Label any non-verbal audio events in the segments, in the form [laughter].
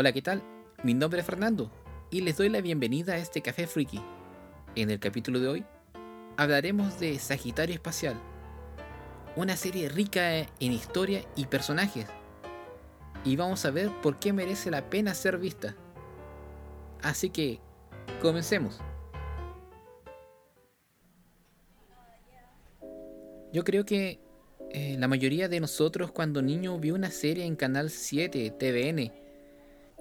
Hola, ¿qué tal? Mi nombre es Fernando y les doy la bienvenida a este Café Freaky. En el capítulo de hoy hablaremos de Sagitario Espacial, una serie rica en historia y personajes. Y vamos a ver por qué merece la pena ser vista. Así que, comencemos. Yo creo que eh, la mayoría de nosotros cuando niño vio una serie en Canal 7, TVN,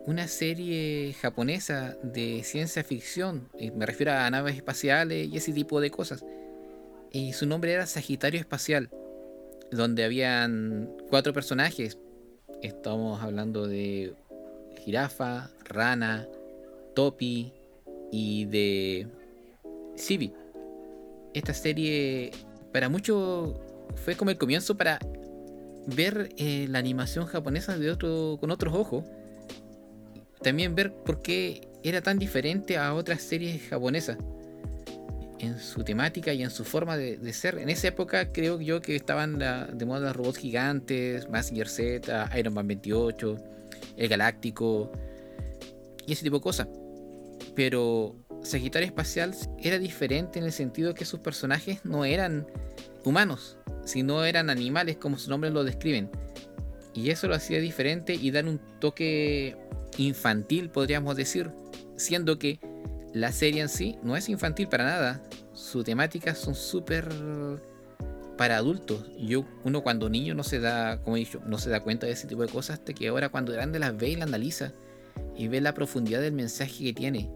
una serie japonesa de ciencia ficción, me refiero a naves espaciales y ese tipo de cosas. Y su nombre era Sagitario Espacial, donde habían cuatro personajes. Estamos hablando de jirafa, rana, topi y de Civi. Esta serie para muchos fue como el comienzo para ver eh, la animación japonesa de otro, con otros ojos también ver por qué era tan diferente a otras series japonesas en su temática y en su forma de, ser. En esa época creo yo que estaban de moda robots gigantes, Massinger Z, Iron Man 28, el Galáctico y ese tipo de cosas. Pero Sagitario Espacial era diferente en el sentido que sus personajes no eran humanos, sino eran animales como su nombre lo describen. Y eso lo hacía diferente y dar un toque infantil, podríamos decir, siendo que la serie en sí no es infantil para nada. Sus temáticas son súper para adultos. Yo, uno cuando niño no se da, como he dicho, no se da cuenta de ese tipo de cosas hasta que ahora cuando grande las ve y las analiza y ve la profundidad del mensaje que tiene.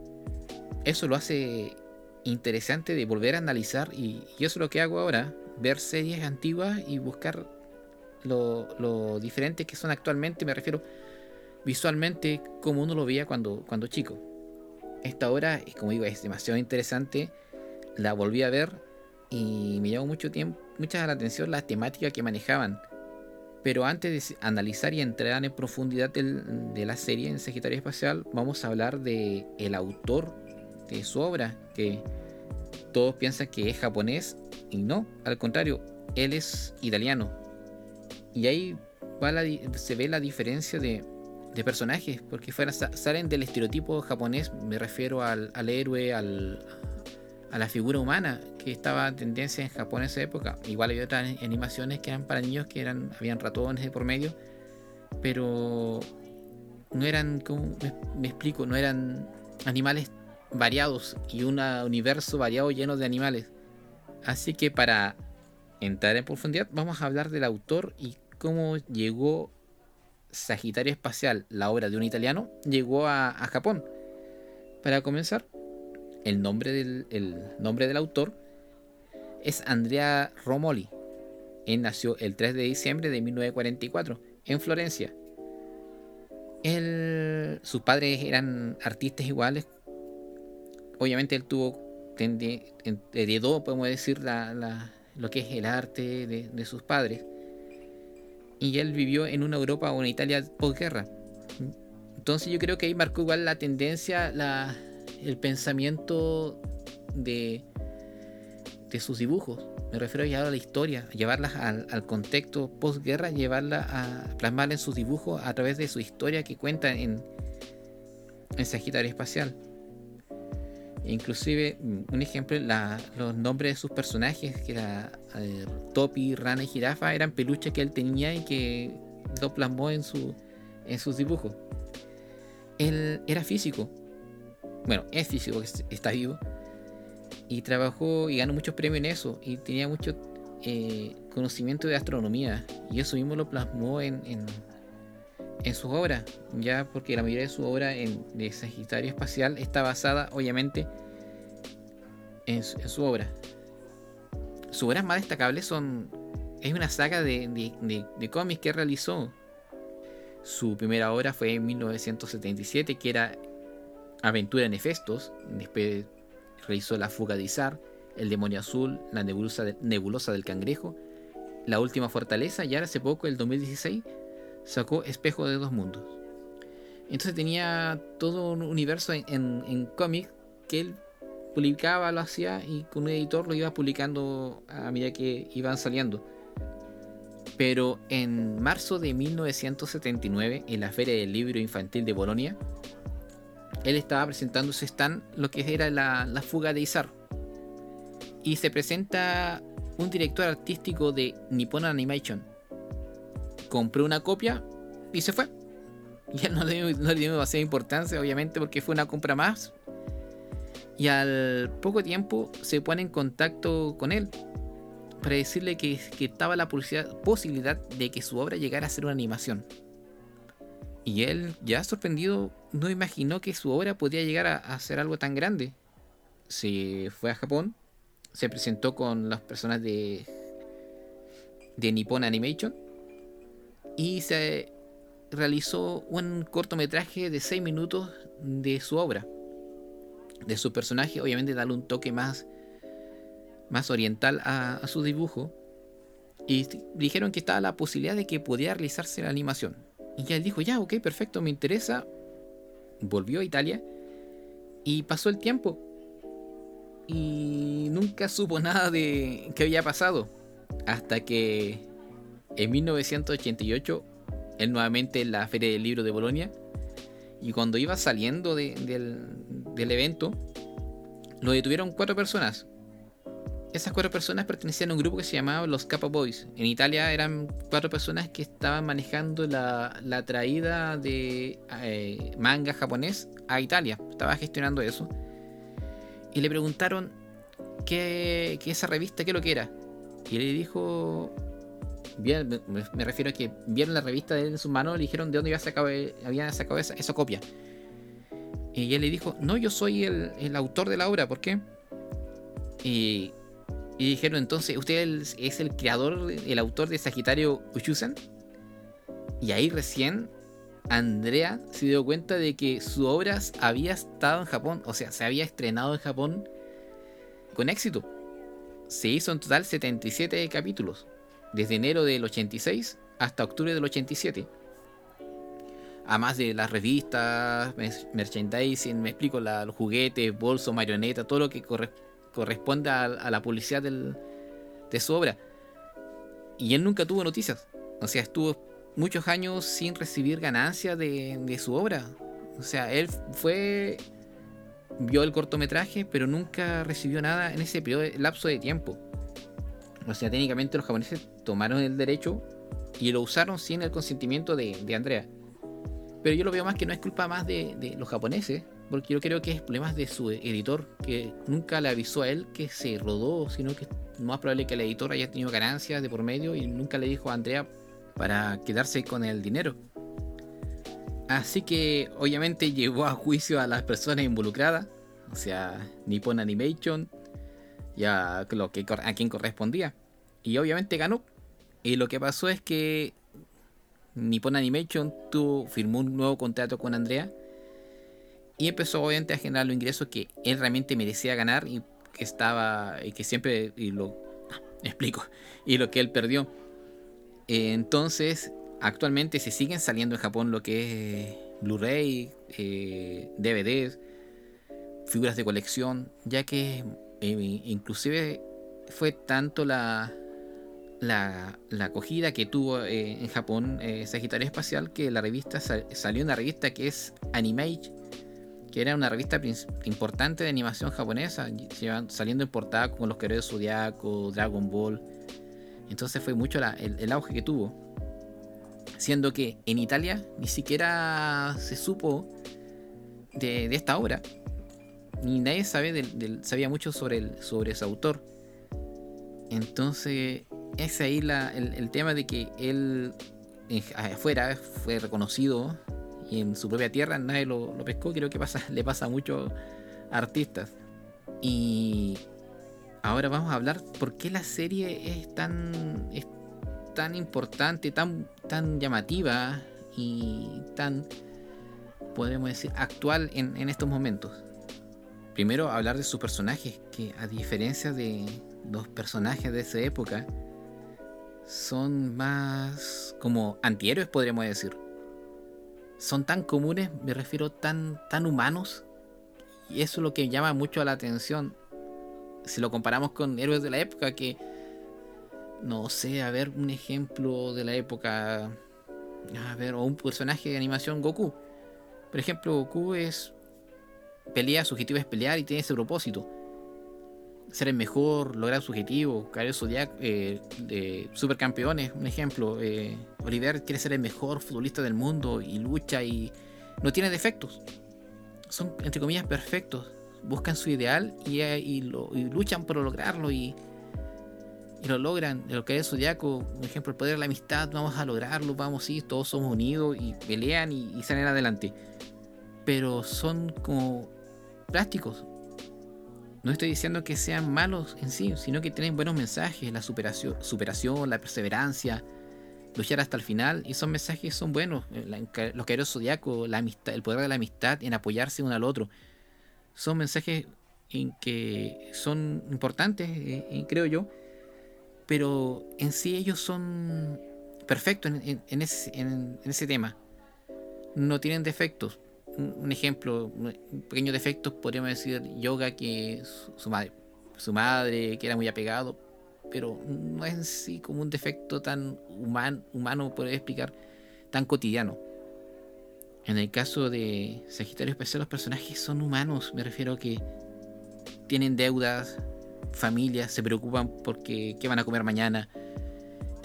Eso lo hace interesante de volver a analizar y, eso es lo que hago ahora, ver series antiguas y buscar lo, lo diferentes que son actualmente, me refiero visualmente como uno lo veía cuando, cuando chico. Esta obra, como digo, es demasiado interesante. La volví a ver y me llamó mucho tiempo, mucha la atención la temática que manejaban. Pero antes de analizar y entrar en profundidad de la serie en Sagitario Espacial, vamos a hablar de el autor de su obra, que todos piensan que es japonés y no, al contrario, él es italiano. Y ahí se ve la diferencia de de personajes, porque fuera, salen del estereotipo japonés, me refiero al, héroe, al, a la figura humana que estaba en tendencia en Japón en esa época. Igual había otras animaciones que eran para niños, que eran, habían ratones de por medio, pero no eran, como me, explico, no eran animales variados y un universo variado lleno de animales. Así que para entrar en profundidad vamos a hablar del autor y cómo llegó Sagitario Espacial, la obra de un italiano, llegó a, Japón. Para comenzar, el nombre, del, nombre del autor es Andrea Romoli. Él nació el 3 de diciembre de 1944 en Florencia. sus padres eran artistas iguales. Obviamente él tuvo, heredó, podemos decir, lo que es el arte de sus padres y él vivió en una Europa o una Italia posguerra. Entonces yo creo que ahí marcó igual la tendencia, la, el pensamiento de, de sus dibujos. Me refiero a llevar a la historia, llevarlas al, contexto posguerra, llevarla a plasmarla en sus dibujos a través de su historia que cuenta en, en Sagitario Espacial. Inclusive, mm, un ejemplo, los nombres de sus personajes, que era eh, Topi, Rana y Jirafa, eran peluches que él tenía y que lo plasmó en, su, en sus dibujos. Él era físico. Bueno, es físico, está vivo. Y trabajó y ganó muchos premios en eso. Y tenía mucho eh, conocimiento de astronomía. Y eso mismo lo plasmó en, en sus obras, ya porque la mayoría de su obra en, de Sagitario Espacial está basada, obviamente, en su, obra. Sus obras más destacables son. Es una saga de, de, cómics que realizó. Su primera obra fue en 1977, que era Aventura en Efestos. Después realizó La Fuga de Izar, El Demonio Azul, La Nebulosa, nebulosa del Cangrejo, La Última Fortaleza y ahora hace poco, el 2016, sacó Espejo de dos Mundos. Entonces tenía todo un universo en, en, cómic que él publicaba, lo hacía y con un editor lo iba publicando a medida que iban saliendo. Pero en marzo de 1979, en la Feria del Libro Infantil de Bolonia, él estaba presentando su stand, lo que era la, la fuga de Izar. Y se presenta un director artístico de Nippon Animation. Compró una copia y se fue. [laughs] Ya no le, no le dio demasiada importancia, obviamente, porque fue una compra más. Y al poco tiempo se pone en contacto con él para decirle que, que estaba la posibilidad de que su obra llegara a ser una animación. Y él, ya sorprendido, no imaginó que su obra podía llegar a, a ser algo tan grande. Se fue a Japón, se presentó con las personas de, de Nippon Animation y se realizó un cortometraje de 6 minutos de su obra, de su personaje, obviamente darle un toque más, más oriental a, su dibujo. Y dijeron que estaba la posibilidad de que pudiera realizarse la animación. Y él dijo, ya, ok, perfecto, me interesa. Volvió a Italia y pasó el tiempo. Y nunca supo nada de qué había pasado. Hasta que en 1988 él nuevamente en la Feria del Libro de Bolonia. Y cuando iba saliendo del, evento, lo detuvieron cuatro personas. Esas cuatro personas pertenecían a un grupo que se llamaba los Kappa Boys. En Italia eran cuatro personas que estaban manejando la, traída de eh, manga japonés a Italia. Estaba gestionando eso. Y le preguntaron qué, qué esa revista, qué lo que era. Y le dijo, me, refiero a que vieron la revista de él en sus manos y le dijeron de dónde había sacado, había sacado esa, esa, copia. Y él le dijo, no, yo soy el, autor de la obra, ¿por qué? Y, dijeron, entonces, ¿usted es el creador, el autor de Sagitario Uchusen? Y ahí recién Andrea se dio cuenta de que su obra había estado en Japón, o sea, se había estrenado en Japón con éxito. Se hizo en total 77 capítulos desde enero del 86 hasta octubre del 87. Además de las revistas, merchandising, me explico, la, los juguetes, bolsos, marionetas, todo lo que corresponde a, la publicidad de su obra. Y él nunca tuvo noticias. O sea, estuvo muchos años sin recibir ganancias de, de su obra. O sea, él fue vio el cortometraje, pero nunca recibió nada en ese periodo, lapso de tiempo. O sea, técnicamente los japoneses tomaron el derecho y lo usaron sin el consentimiento de, Andrea. Pero yo lo veo más que no es culpa más de, los japoneses, porque yo creo que es problema de su editor, que nunca le avisó a él que se rodó, sino que es más probable que el editor haya tenido ganancias de por medio y nunca le dijo a Andrea para quedarse con el dinero. Así que obviamente llevó a juicio a las personas involucradas, o sea, Nippon Animation, y a, lo que, a quien correspondía. Y obviamente ganó. Y lo que pasó es que Nippon Animation tuvo, firmó un nuevo contrato con Andrea y empezó obviamente a generar los ingresos que él realmente merecía ganar y que estaba y que siempre y lo explico y lo que él perdió entonces actualmente se siguen saliendo en Japón lo que es Blu-ray eh, DVDs figuras de colección ya que eh, inclusive fue tanto la, la, acogida que tuvo eh, en Japón eh, Sagitario Espacial que la revista salió una revista que es Animage, que era una revista importante de animación japonesa, saliendo en portada con los Guerreros Zodiaco, Dragon Ball. Entonces fue mucho el, auge que tuvo. Siendo que en Italia ni siquiera se supo de esta obra ni nadie sabe del, sabía mucho sobre, el, sobre su autor. Entonces, es ahí la, el, tema de que él afuera fue reconocido y en su propia tierra nadie lo, pescó. Creo que pasa, [laughs] le pasa a muchos artistas. Y ahora vamos a hablar por qué la serie es tan, es tan importante, tan, tan llamativa y tan, podemos decir, actual en, en estos momentos primero hablar de sus personajes, que a diferencia de los personajes de esa época, son más como antihéroes, podríamos decir. Son tan comunes, me refiero tan, tan humanos, y eso es lo que llama mucho la atención. Si lo comparamos con héroes de la época, que no sé, a ver, un ejemplo de la época. A ver, o un personaje de animación Goku. Por ejemplo, Goku es. Pelea, su objetivo es pelear y tiene ese propósito. Ser el mejor, lograr su objetivo, caer zodiac, eh, de supercampeones, un ejemplo. Eh, Oliver quiere ser el mejor futbolista del mundo y lucha y no tiene defectos. Son, entre comillas, perfectos. Buscan su ideal y, y, lo, y luchan por lograrlo y y lo logran, lo que es Zodiaco, por ejemplo, el poder de la amistad, vamos a lograrlo, vamos, sí, todos somos unidos y pelean y, salen adelante. Pero son como plásticos. No estoy diciendo que sean malos en sí, sino que tienen buenos mensajes, la superación, superación la perseverancia, luchar hasta el final, y son mensajes son buenos. Los caeros zodiacos, la amistad, el poder de la amistad en apoyarse uno al otro. Son mensajes en que son importantes, eh, creo yo, pero en sí ellos son perfectos en, ese, tema. No tienen defectos. Un, ejemplo, un pequeño defecto podríamos decir Yoga que su, madre, su madre que era muy apegado, pero no es en sí como un defecto tan humano, humano poder explicar, tan cotidiano. En el caso de Sagitario Especial, los personajes son humanos, me refiero a que tienen deudas, familias se preocupan porque qué van a comer mañana,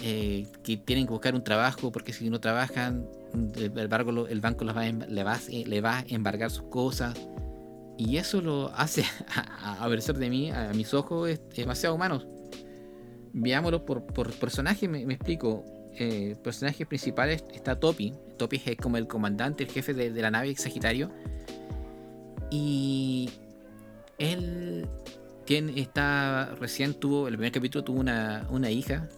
eh, que tienen que buscar un trabajo porque si no trabajan, el, banco, el banco va, le, va, le va a embargar sus cosas. Y eso lo hace, [laughs] a, a, de mí, a mis ojos, es demasiado humano. Veámoslo por, por personaje, me, explico. Eh, personajes principales está Topi. Topi es como el comandante, el jefe de, la nave Sagitario. Y él quien está recién tuvo, el primer capítulo tuvo una, hija.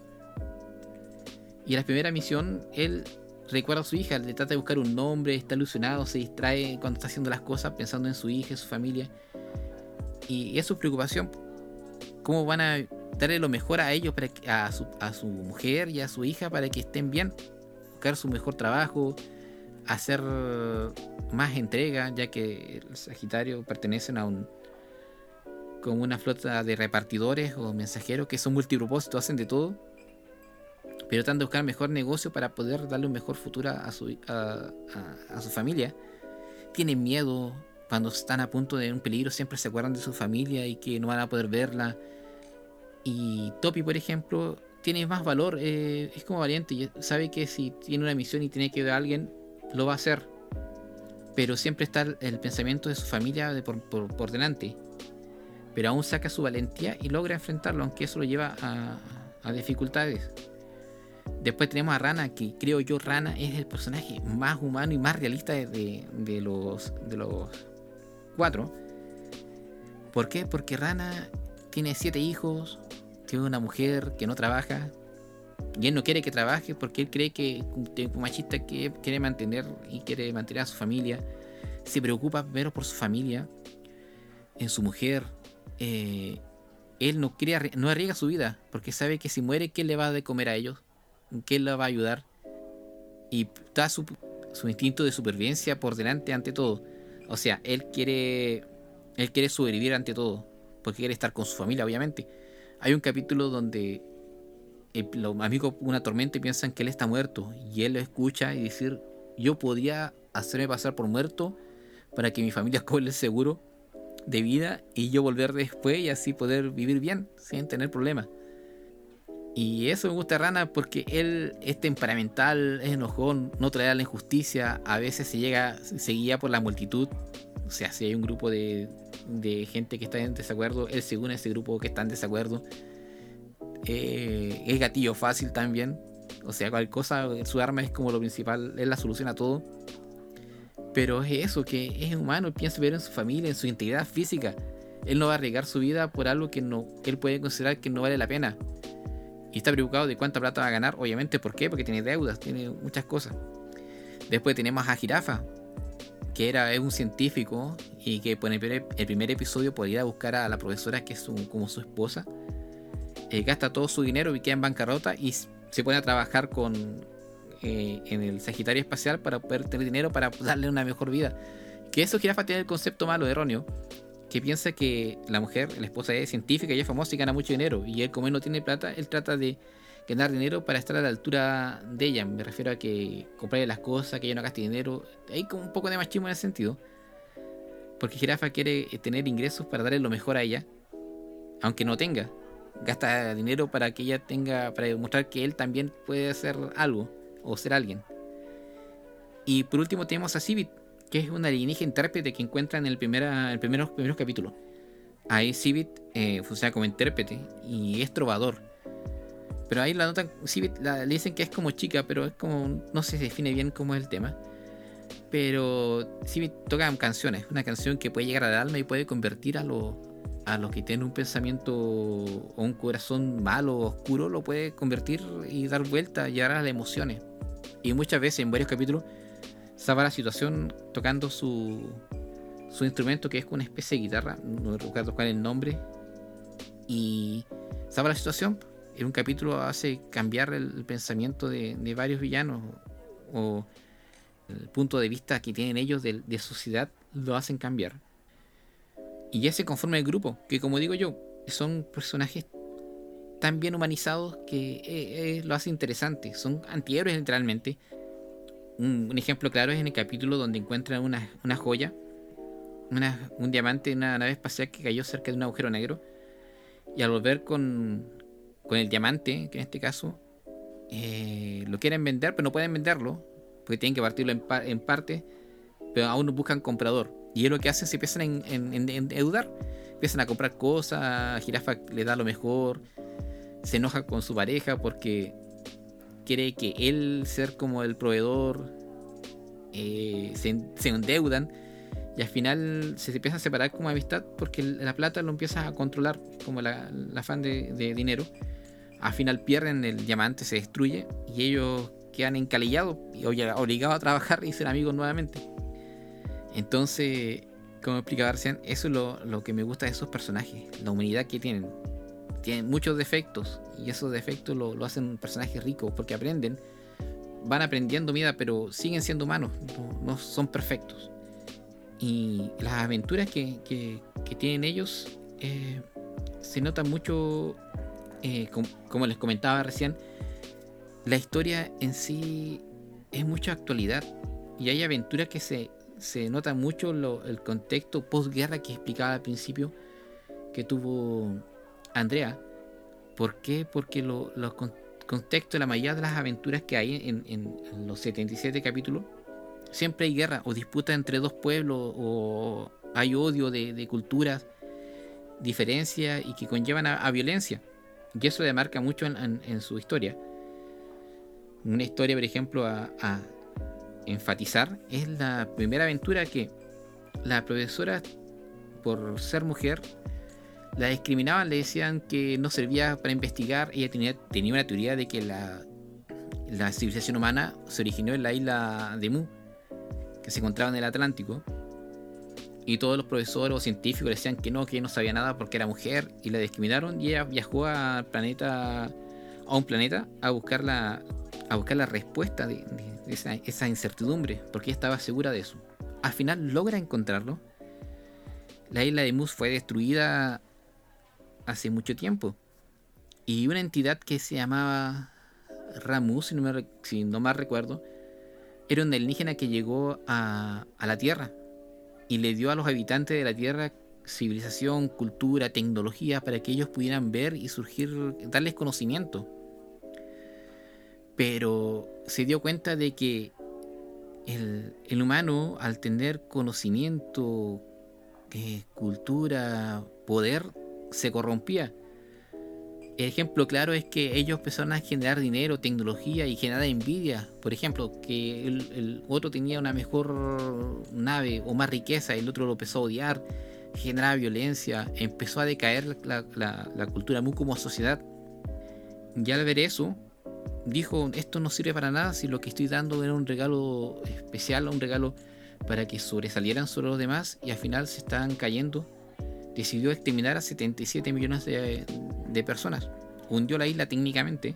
Y en la primera misión, él recuerda a su hija, le trata de buscar un nombre, está ilusionado, se distrae cuando está haciendo las cosas pensando en su hija, en su familia. Y es su preocupación, cómo van a darle lo mejor a ellos, para a, su, a su mujer y a su hija para que estén bien, buscar su mejor trabajo, hacer más entrega, ya que el Sagitario pertenecen a un como una flota de repartidores o mensajeros que son multipropósitos, hacen de todo, pero tratan de buscar mejor negocio para poder darle un mejor futuro a su, a, su familia. Tienen miedo cuando están a punto de un peligro, siempre se acuerdan de su familia y que no van a poder verla. Y Topi, por ejemplo, tiene más valor, eh, es como valiente, sabe que si tiene una misión y tiene que ver a alguien, lo va a hacer. Pero siempre está el pensamiento de su familia por, por delante pero aún saca su valentía y logra enfrentarlo, aunque eso lo lleva a, dificultades. Después tenemos a Rana, que creo yo Rana es el personaje más humano y más realista de, los, de los cuatro. ¿Por qué? Porque Rana tiene siete hijos, tiene una mujer que no trabaja, y él no quiere que trabaje porque él cree que un machista que quiere mantener y quiere mantener a su familia, se preocupa primero por su familia, en su mujer, eh, él no, quiere, no arriesga su vida, porque sabe que si muere, ¿qué le va a de comer a ellos? ¿Qué le va a ayudar? Y está su, instinto de supervivencia por delante ante todo. O sea, él quiere, él quiere sobrevivir ante todo, porque quiere estar con su familia, obviamente. Hay un capítulo donde los amigos una tormenta y piensan que él está muerto, y él lo escucha y decir, yo podría hacerme pasar por muerto para que mi familia [laughs] cobre el seguro de vida y yo volver después y así poder vivir bien sin tener problemas. Y eso me gusta Rana porque él es temperamental, es enojón, no trae la injusticia, a veces se llega, se guía por la multitud. O sea, si hay un grupo de, de gente que está en desacuerdo, él se une a ese grupo que está en desacuerdo. Eh, es gatillo fácil también. O sea, cualquier cosa, su arma es como lo principal, es la solución a todo. Pero es eso, que es humano, piensa ver en su familia, en su integridad física. Él no va a arriesgar su vida por algo que, no, él puede considerar que no vale la pena. Y está preocupado de cuánta plata va a ganar, obviamente, ¿por qué? Porque tiene deudas, tiene muchas cosas. Después tenemos a Jirafa, que era, es un científico y que por el primer, episodio podría buscar a la profesora que es como su esposa. Eh, gasta todo su dinero y queda en bancarrota y se pone a trabajar con, eh, en el Sagitario espacial para poder tener dinero para darle una mejor vida. Que eso Jirafa tiene el concepto malo, erróneo, que piensa que la mujer, la esposa es científica y es famosa y gana mucho dinero. Y él, como él no tiene plata, él trata de ganar dinero para estar a la altura de ella. Me refiero a que comprarle las cosas, que ella no gaste dinero. Hay como un poco de machismo en ese sentido. Porque Jirafa quiere eh, tener ingresos para darle lo mejor a ella, aunque no tenga. Gasta dinero para que ella tenga, para demostrar que él también puede hacer algo o ser alguien. Y por último tenemos a Civit, que es una alienígena intérprete que encuentra en el, primera, el primeros, primeros capítulos. Ahí Civit eh, funciona como intérprete y es trovador. Pero ahí la notan, Civit le dicen que es como chica, pero es como, no se define bien cómo es el tema. Pero Civit toca canciones, una canción que puede llegar al alma y puede convertir a los a los que tienen un pensamiento o un corazón malo, oscuro, lo puede convertir y dar vuelta, llegar a las emociones. Y muchas veces en varios capítulos salva la situación tocando su, su instrumento que es una especie de guitarra, no recuerdo cuál es el nombre, y salva la situación. En un capítulo hace cambiar el pensamiento de, varios villanos o el punto de vista que tienen ellos de, de sociedad lo hacen cambiar. Y ya se conforma el grupo, que como digo yo, son personajes tan bien humanizados que eh, eh, lo hace interesante. Son antihéroes literalmente. Un, ejemplo claro es en el capítulo donde encuentran una, una joya, un diamante, una nave espacial que cayó cerca de un agujero negro. Y al volver con, con el diamante, que en este caso eh, lo quieren vender, pero no pueden venderlo, porque tienen que partirlo en, en parte, pero aún no buscan comprador. Y es lo que hacen, se empiezan en, en, en, Empiezan a comprar cosas, Jirafa le da lo mejor, se enoja con su pareja porque quiere que él ser como el proveedor, eh, se, endeudan y al final se empieza a separar como amistad porque la plata lo empieza a controlar como la, afán de, dinero. Al final pierden el diamante, se destruye y ellos quedan encalillados y obligados a trabajar y ser amigos nuevamente. Entonces, como explicaba recién, eso es lo, que me gusta de esos personajes, la humanidad que tienen. Tienen muchos defectos y esos defectos lo, hacen un personaje rico porque aprenden, van aprendiendo vida, pero siguen siendo humanos, no, son perfectos. Y las aventuras que, tienen ellos eh, se nota mucho, eh, como les comentaba recién, la historia en sí es mucha actualidad y hay aventuras que se se nota mucho el contexto postguerra que explicaba al principio que tuvo Andrea. ¿Por qué? Porque los contextos, la mayoría de las aventuras que hay en, los 77 capítulos, siempre hay guerra o disputa entre dos pueblos o hay odio de, culturas, diferencias y que conllevan a, violencia. Y eso le marca mucho en, su historia. Una historia, por ejemplo, a enfatizar es la primera aventura que la profesora, por ser mujer, la discriminaban, le decían que no servía para investigar. Ella tenía, tenía una teoría de que la, la civilización humana se originó en la isla de Mu, que se encontraba en el Atlántico. Y todos los profesores o científicos le decían que no, que no sabía nada porque era mujer y la discriminaron. Y ella viajó al planeta, a un planeta a buscar la, a buscar la respuesta de, esa, incertidumbre, porque ella estaba segura de eso. Al final logra encontrarlo. La isla de Mus fue destruida hace mucho tiempo. Y una entidad que se llamaba Ramus, si no, me, si no mal recuerdo, era un alienígena que llegó a, a la Tierra y le dio a los habitantes de la Tierra civilización, cultura, tecnología para que ellos pudieran ver y surgir, darles conocimiento pero se dio cuenta de que el, humano, al tener conocimiento, eh, cultura, poder, se corrompía. El ejemplo claro es que ellos empezaron a generar dinero, tecnología y generar envidia. Por ejemplo, que el, otro tenía una mejor nave o más riqueza, el otro lo empezó a odiar, generaba violencia, empezó a decaer la, cultura muy como sociedad. Ya al ver eso, dijo, esto no sirve para nada si lo que estoy dando era un regalo especial, un regalo para que sobresalieran sobre los demás y al final se estaban cayendo. Decidió exterminar a 77 millones de, personas. Hundió la isla técnicamente,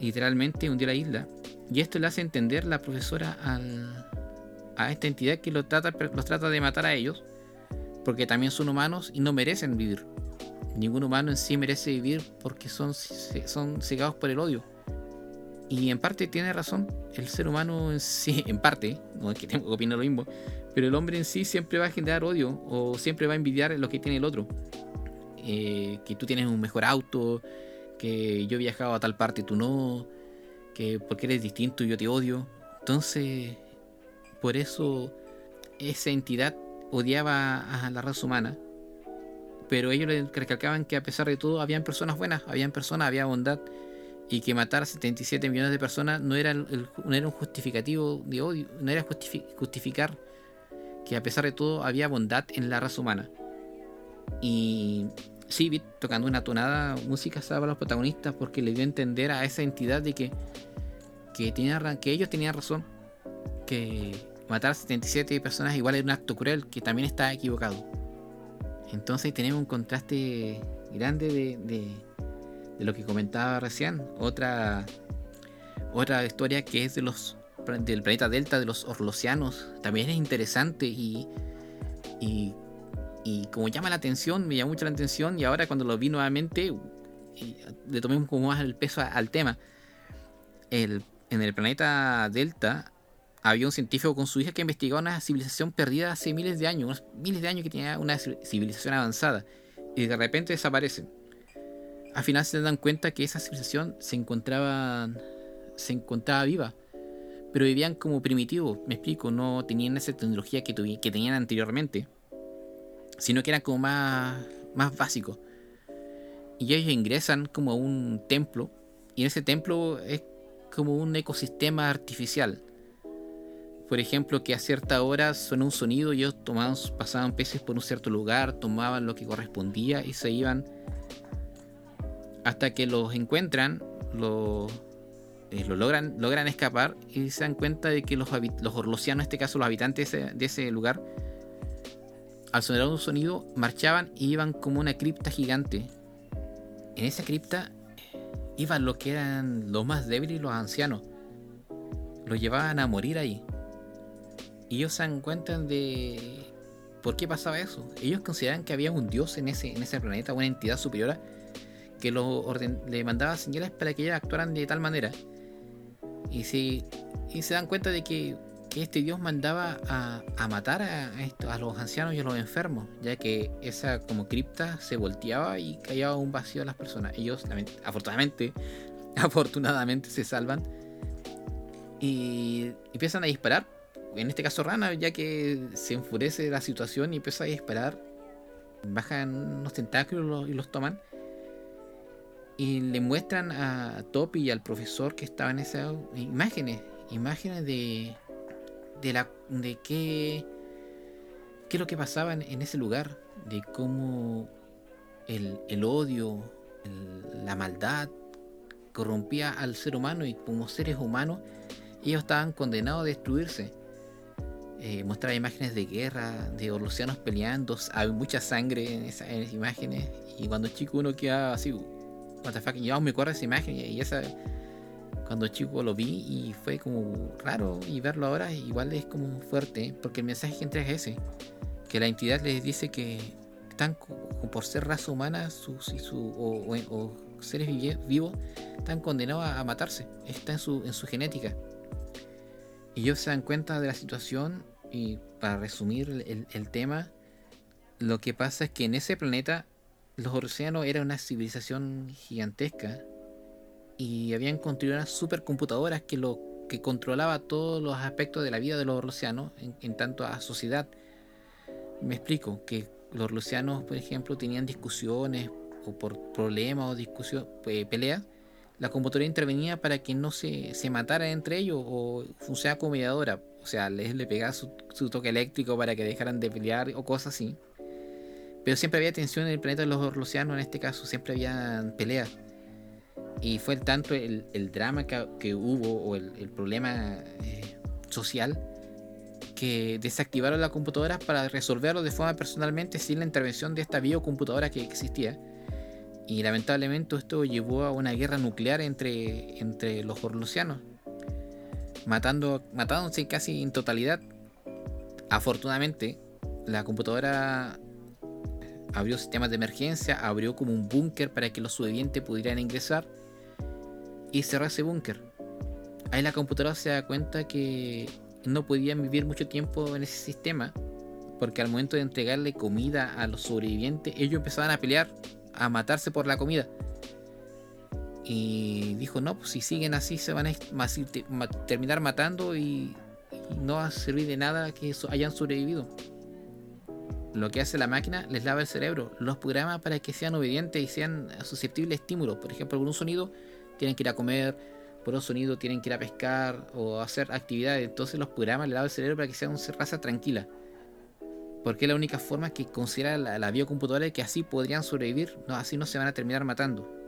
literalmente hundió la isla. Y esto le hace entender la profesora a esta entidad que los trata, los trata de matar a ellos, porque también son humanos y no merecen vivir. ningún humano en sí merece vivir porque son, son cegados por el odio. Y en parte tiene razón, el ser humano en sí, en parte, no es que tengo que opinar lo mismo, pero el hombre en sí siempre va a generar odio o siempre va a envidiar lo que tiene el otro. Eh, que tú tienes un mejor auto, que yo he viajado a tal parte y tú no, que porque eres distinto yo te odio. Entonces, por eso esa entidad odiaba a la raza humana pero ellos le recalcaban que a pesar de todo habían personas buenas, habían personas, había bondad y que matar a 77 millones de personas no era, no era un justificativo de odio, no era justificar que a pesar de todo había bondad en la raza humana. Y sí, tocando una tonada, música estaba a los protagonistas porque le dio a entender a esa entidad de que, que, tenía, que ellos tenían razón, que matar a 77 personas igual era un acto cruel, que también estaba equivocado. Entonces tenemos un contraste grande de, lo que comentaba recién. Otra, otra historia que es de los del planeta Delta de los Orlosianos. También es interesante y, y, como llama la atención, me llama mucho la atención y ahora cuando lo vi nuevamente le tomé como más el peso al tema. El, en el planeta Delta había un científico con su hija que investigaba una civilización perdida hace miles de años, miles de años que tenía una civilización avanzada, y de repente desaparece. Al final se dan cuenta que esa civilización se encontraba, se encontraba viva, pero vivían como primitivos, me explico, no tenían esa tecnología que, que tenían anteriormente, sino que eran como más, más básicos. Y ellos ingresan como a un templo, y ese templo es como un ecosistema artificial por ejemplo, que a cierta hora suena un sonido ellos tomaban, pasaban peces por un cierto lugar, tomaban lo que correspondía y se iban hasta que los encuentran, lo, eh, lo logran, logran escapar y se dan cuenta de que los, los orlosianos, en este caso los habitantes de ese, lugar, al sonar un sonido, marchaban y iban como una cripta gigante. En esa cripta iban los que eran los más débiles y los ancianos. Los llevaban a morir ahí. Y ellos se dan cuenta de por qué pasaba eso. Ellos consideraban que había un dios en ese, en ese planeta, una entidad superior que lo le mandaba señales para que ellos actuaran de tal manera. Y, si, y se dan cuenta de que, este dios mandaba a, matar a, a, los ancianos y a los enfermos, ya que esa como cripta se volteaba y callaba un vacío a las personas. Ellos, afortunadamente, [laughs] afortunadamente se salvan y empiezan a disparar en este caso Rana, ya que se enfurece la situación y empieza a disparar, bajan unos tentáculos y los toman. Y le muestran a Topi y al profesor que estaban en esas imágenes, imágenes de, de, la, de qué, qué es lo que pasaba en, ese lugar, de cómo el, odio, la maldad corrompía al ser humano y como seres humanos ellos estaban condenados a destruirse. Eh, mostraba imágenes de guerra, de orlosianos peleando, hay mucha sangre en, esas imágenes. Y cuando chico uno queda así, what yo me acuerdo esa imagen y esa, cuando chico lo vi y fue como raro y verlo ahora igual es como fuerte, porque el mensaje que entrega es ese, que la entidad les dice que están por ser raza humana sus, o, seres vivos están condenados a, matarse, está en su, en su genética. Y ellos se dan cuenta de la situación y para resumir el, tema, lo que pasa es que en ese planeta los orcianos eran una civilización gigantesca y habían construido unas supercomputadoras que lo que controlaba todos los aspectos de la vida de los orlosianos en, tanto a sociedad. Me explico, que los orlosianos, por ejemplo, tenían discusiones o por problemas o discusión, eh, peleas la computadora intervenía para que no se, se matara entre ellos o funcionaba como mediadora. O sea, les le pegaba su, toque eléctrico para que dejaran de pelear o cosas así. Pero siempre había tensión en el planeta de los Orlosianos, en este caso, siempre había peleas. Y fue tanto el, drama que, hubo o el, problema eh, social que desactivaron la computadora para resolverlo de forma personalmente sin la intervención de esta biocomputadora que existía y lamentablemente esto llevó a una guerra nuclear entre, entre los orlosianos, matando, matándose casi en totalidad. Afortunadamente, la computadora abrió sistemas de emergencia, abrió como un búnker para que los sobrevivientes pudieran ingresar y cerró ese búnker. Ahí la computadora se da cuenta que no podían vivir mucho tiempo en ese sistema porque al momento de entregarle comida a los sobrevivientes, ellos empezaban a pelear, a matarse por la comida. Y dijo, no, pues si siguen así se van a terminar matando y, no va a servir de nada que hayan sobrevivido. Lo que hace la máquina les lava el cerebro, los programa para que sean obedientes y sean susceptibles a estímulos. Por ejemplo, por un sonido tienen que ir a comer, por un sonido tienen que ir a pescar o hacer actividades. Entonces los programas les lava el cerebro para que sean una raza tranquila. Porque es la única forma que considera la, biocomputadora que así podrían sobrevivir, no, así no se van a terminar matando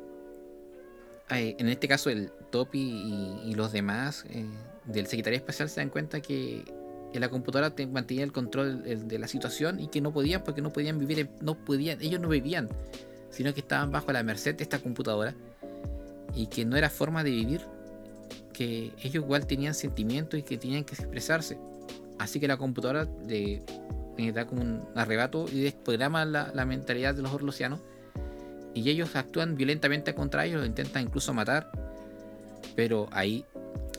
en este caso el Topi y, los demás eh, del Secretaría Espacial se dan cuenta que la computadora mantenía el control de la situación y que no podían porque no podían vivir, no podían, ellos no vivían, sino que estaban bajo la merced de esta computadora y que no era forma de vivir, que ellos igual tenían sentimientos y que tenían que expresarse. Así que la computadora de, da como un arrebato y desprograma la, la mentalidad de los orlosianos y ellos actúan violentamente contra ellos, lo intentan incluso matar. Pero ahí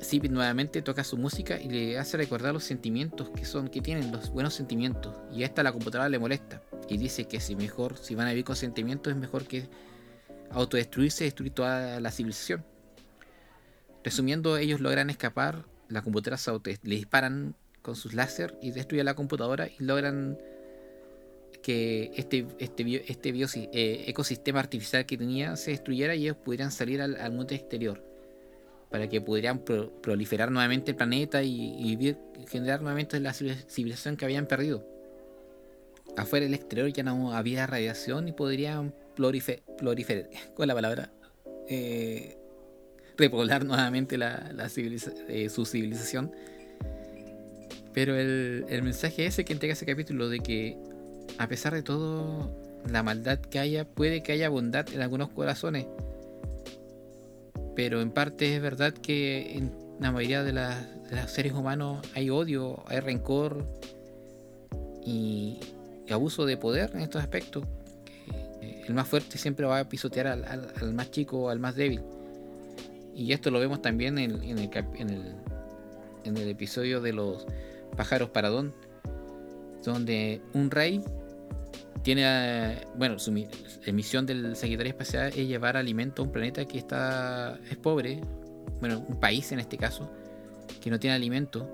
Sipit nuevamente toca su música y le hace recordar los sentimientos que son, que tienen los buenos sentimientos. Y a esta la computadora le molesta. Y dice que si mejor, si van a vivir con sentimientos, es mejor que autodestruirse y destruir toda la civilización. Resumiendo, ellos logran escapar, la computadora se le disparan con sus láser y destruyen la computadora y logran que este, este, este eh, ecosistema artificial que tenía se destruyera y ellos pudieran salir al, mundo exterior para que pudieran proliferar nuevamente el planeta y, generar nuevamente la civilización que habían perdido. Afuera del exterior ya no había radiación y podrían proliferar, [laughs] con la palabra, eh, repoblar nuevamente la, eh, su civilización. Pero el, el mensaje ese que entrega ese capítulo de que a pesar de todo la maldad que haya, puede que haya bondad en algunos corazones. Pero en parte es verdad que en la mayoría de, los seres humanos hay odio, hay rencor y, abuso de poder en estos aspectos. El más fuerte siempre va a pisotear al, más chico al más débil. Y esto lo vemos también en, el, en el episodio de los pájaros paradón, donde un rey tiene, bueno, su misión del Secretario Espacial es llevar alimento a un planeta que está, es pobre, bueno, un país en este caso, que no tiene alimento,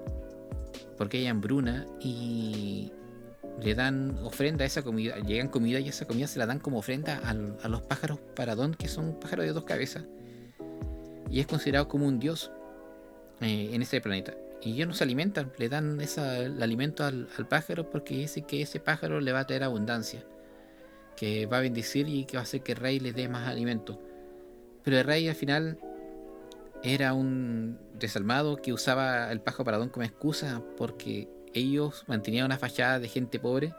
porque hay hambruna y le dan ofrenda a esa comida, llegan comida y esa comida se la dan como ofrenda a, los pájaros paradón, que son pájaros de dos cabezas, y es considerado como un dios eh, en ese planeta. Y ellos no se alimentan, le dan esa, el alimento al, pájaro porque dice que ese pájaro le va a traer abundancia, que va a bendecir y que va a hacer que el rey le dé más alimento. Pero el rey al final era un desalmado que usaba el pájaro paradón como excusa porque ellos mantenían una fachada de gente pobre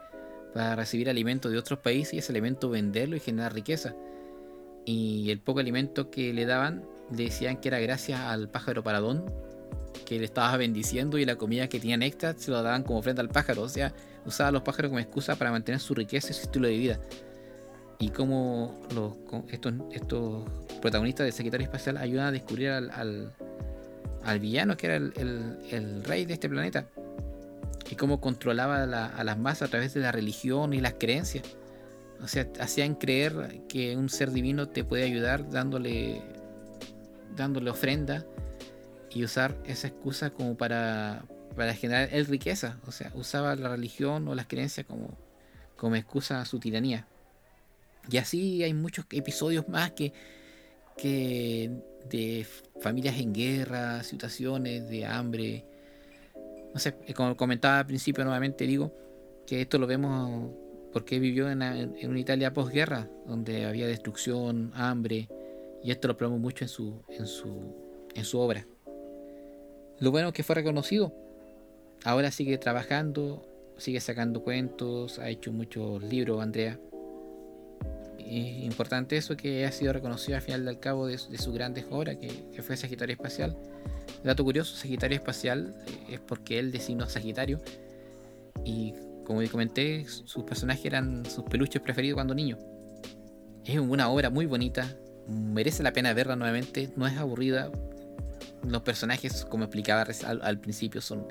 para recibir alimento de otros países y ese alimento venderlo y generar riqueza. Y el poco alimento que le daban le decían que era gracias al pájaro paradón que le estaba bendiciendo y la comida que tenían extra se lo daban como ofrenda al pájaro. O sea, usaba a los pájaros como excusa para mantener su riqueza y su estilo de vida. Y como los, estos, estos protagonistas del Secretario Espacial ayudan a descubrir al, al, villano que era el, rey de este planeta. Y cómo controlaba a las masas a través de la religión y las creencias. O sea, hacían creer que un ser divino te puede ayudar dándole, dándole ofrenda y usar esa excusa como para, para generar riqueza. O sea, usaba la religión o las creencias como, como excusa a su tiranía. Y así hay muchos episodios más que, que de familias en guerra, situaciones de hambre. No sé, como comentaba al principio nuevamente digo que esto lo vemos porque vivió en, en una Italia posguerra, donde había destrucción, hambre, y esto lo probamos mucho en su, en su, en su obra. Lo bueno es que fue reconocido. Ahora sigue trabajando, sigue sacando cuentos, ha hecho muchos libros, Andrea. Es importante eso que ha sido reconocido al final del cabo de, sus grandes obras, que, fue Sagitario Espacial. Dato curioso, Sagitario Espacial eh, es porque él designó Sagitario y como comenté, sus personajes eran sus peluches preferidos cuando niño. Es una obra muy bonita, merece la pena verla nuevamente, no es aburrida. Los personajes, como explicaba al, principio, son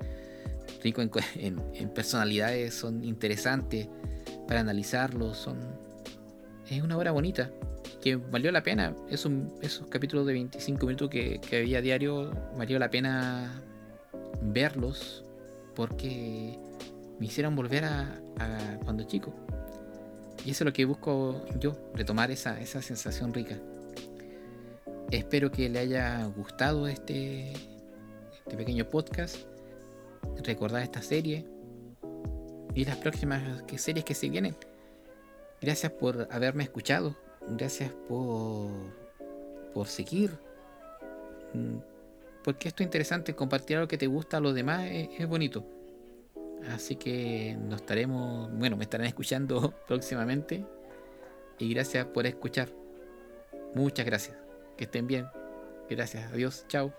ricos [laughs] en, personalidades, son interesantes para analizarlos, son... Es una obra bonita, que valió la pena. Esos, capítulos de 25 minutos que, había diario, valió la pena verlos porque me hicieron volver a, cuando chico. Y eso es lo que busco yo, retomar esa, esa sensación rica. Espero que le haya gustado este, este pequeño podcast. Recordar esta serie y las próximas series que se vienen. Gracias por haberme escuchado. Gracias por, por seguir. Mm, porque esto es interesante. Compartir algo que te gusta a los demás es bonito. Así que nos estaremos, bueno, me estarán escuchando [laughs] próximamente. Y gracias por escuchar. Muchas gracias. Que estén bien. Gracias. Adiós. Chao.